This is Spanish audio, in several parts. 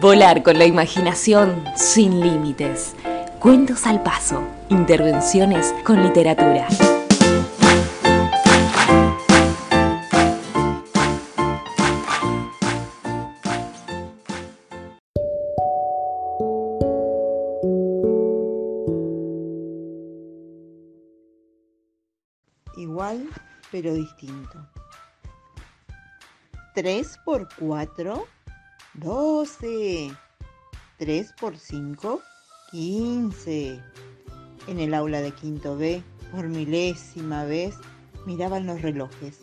Volar con la imaginación sin límites. Cuentos al paso. Intervenciones con literatura. Igual, pero distinto. 3 por 4, 12. 3 por 5, 15. En el aula de quinto B, por milésima vez, miraban los relojes.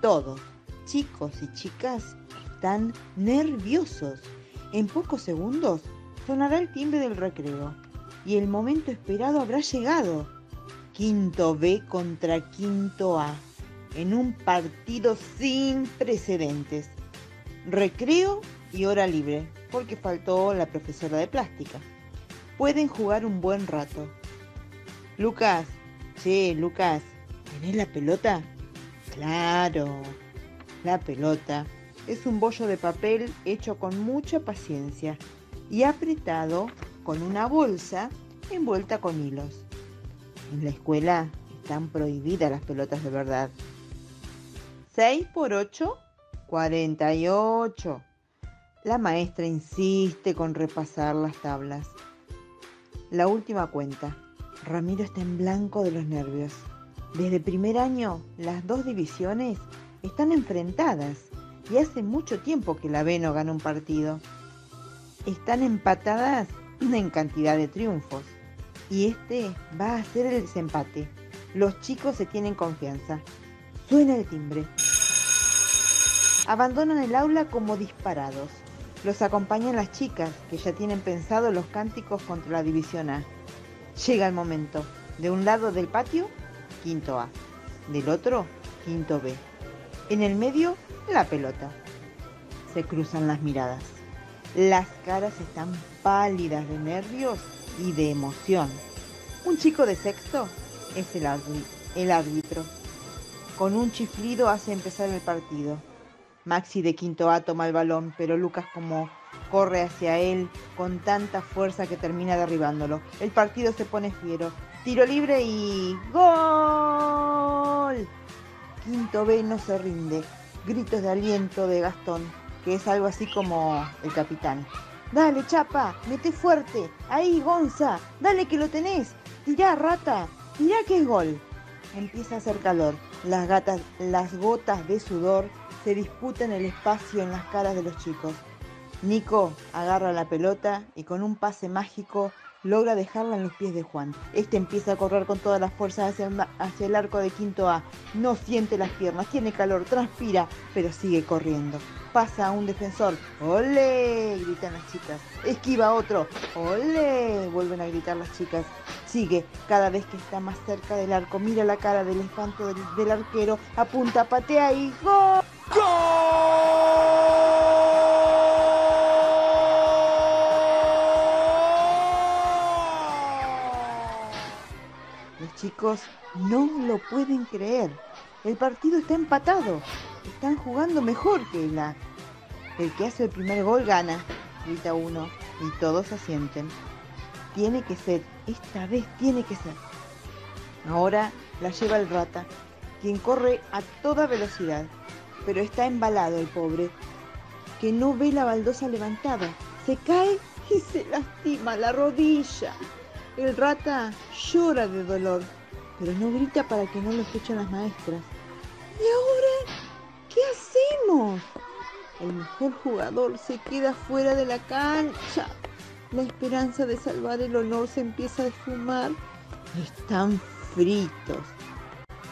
Todos, chicos y chicas, están nerviosos. En pocos segundos sonará el timbre del recreo y el momento esperado habrá llegado. Quinto B contra quinto A, en un partido sin precedentes. Recreo y hora libre, porque faltó la profesora de plástica. Pueden jugar un buen rato. Lucas, che, Lucas, ¿tenés la pelota? Claro, la pelota es un bollo de papel hecho con mucha paciencia y apretado con una bolsa envuelta con hilos. En la escuela están prohibidas las pelotas de verdad. 6 por 8, 48. La maestra insiste con repasar las tablas. La última cuenta. Ramiro está en blanco de los nervios. Desde primer año, las dos divisiones están enfrentadas y hace mucho tiempo que la B no gana un partido. Están empatadas en cantidad de triunfos y este va a ser el desempate. Los chicos se tienen confianza. Suena el timbre. Abandonan el aula como disparados. Los acompañan las chicas, que ya tienen pensado los cánticos contra la División A. Llega el momento. De un lado del patio, quinto A. Del otro, quinto B. En el medio, la pelota. Se cruzan las miradas. Las caras están pálidas de nervios y de emoción. Un chico de sexto es el, el árbitro. Con un chiflido hace empezar el partido. Maxi de quinto A toma el balón, pero Lucas como corre hacia él con tanta fuerza que termina derribándolo. El partido se pone fiero. Tiro libre y ¡Gol! Quinto B no se rinde. Gritos de aliento de Gastón, que es algo así como el capitán. Dale, chapa, mete fuerte. Ahí, Gonza. Dale que lo tenés. Tirá, rata. Tirá que es gol. Empieza a hacer calor. Las, gatas, las gotas de sudor se disputan el espacio en las caras de los chicos. Nico agarra la pelota y con un pase mágico logra dejarla en los pies de Juan. Este empieza a correr con todas las fuerzas hacia, hacia, el arco de quinto A. No siente las piernas, tiene calor, transpira, pero sigue corriendo. Pasa a un defensor. ¡Ole! gritan las chicas. Esquiva otro. ¡Ole! vuelven a gritar las chicas. Sigue, cada vez que está más cerca del arco, mira la cara del espanto del, del arquero, apunta, patea y ¡Gol! Los chicos no lo pueden creer. El partido está empatado. Están jugando mejor que la. El que hace el primer gol gana, grita uno, y todos asienten. Tiene que ser, esta vez tiene que ser. Ahora la lleva el rata, quien corre a toda velocidad, pero está embalado el pobre, que no ve la baldosa levantada. Se cae y se lastima la rodilla. El rata llora de dolor, pero no grita para que no lo escuchen las maestras. ¿Y ahora qué hacemos? El mejor jugador se queda fuera de la cancha. La esperanza de salvar el honor se empieza a esfumar. Están fritos.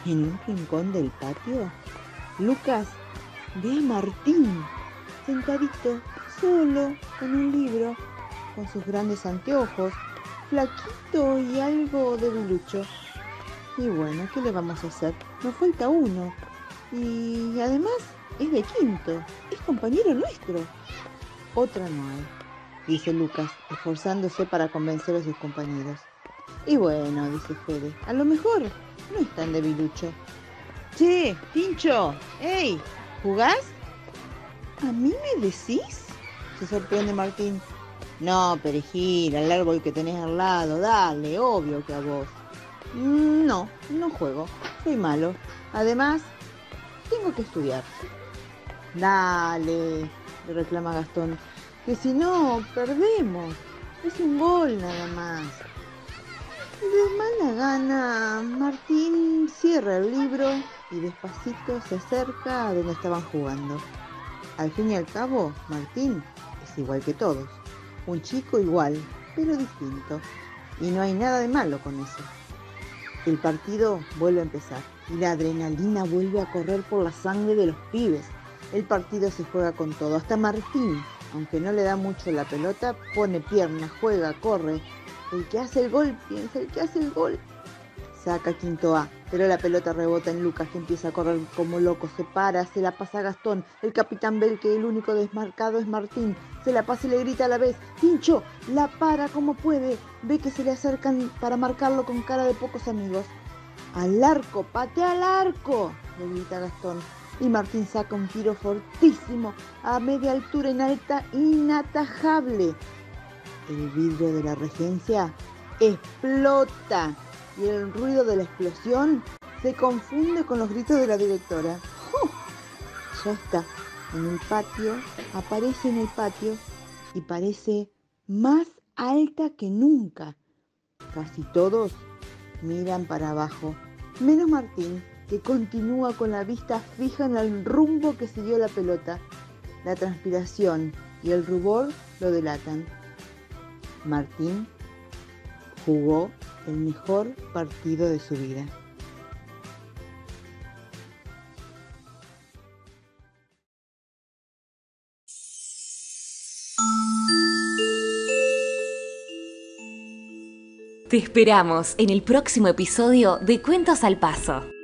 En un rincón del patio, Lucas ve a Martín, sentadito, solo, con un libro, con sus grandes anteojos, flaquito y algo debilucho. Y bueno, ¿qué le vamos a hacer? Nos falta uno. Y además es de quinto, es compañero nuestro. Otra no hay, dice Lucas, esforzándose para convencer a sus compañeros. Y bueno, dice Fede, a lo mejor no es tan debilucho. Che, Pincho, ¡Ey! ¿Jugás? ¿A mí me decís? se sorprende Martín. No, perejil, al árbol que tenés al lado, dale, obvio que a vos. Mm, no, no juego, soy malo. Además, tengo que estudiar. Dale, le reclama Gastón, que si no, perdemos. Es un gol nada más. De mala gana, Martín cierra el libro y despacito se acerca a donde estaban jugando. Al fin y al cabo, Martín es igual que todos. Un chico igual, pero distinto. Y no hay nada de malo con eso. El partido vuelve a empezar y la adrenalina vuelve a correr por la sangre de los pibes. El partido se juega con todo. Hasta Martín, aunque no le da mucho la pelota, pone piernas, juega, corre. El que hace el gol, piensa, el que hace el gol. Saca quinto A, pero la pelota rebota en Lucas que empieza a correr como loco, se para, se la pasa a Gastón, el capitán ve que el único desmarcado es Martín, se la pasa y le grita a la vez, Pincho, la para como puede, ve que se le acercan para marcarlo con cara de pocos amigos. Al arco, patea al arco, le grita Gastón. Y Martín saca un tiro fortísimo, a media altura en alta, inatajable. El vidrio de la regencia explota y el ruido de la explosión se confunde con los gritos de la directora. Ya está, en el patio, aparece en el patio y parece más alta que nunca. Casi todos miran para abajo, menos Martín, que continúa con la vista fija en el rumbo que siguió la pelota. La transpiración y el rubor lo delatan. Martín jugó el mejor partido de su vida. Te esperamos en el próximo episodio de Cuentos al Paso.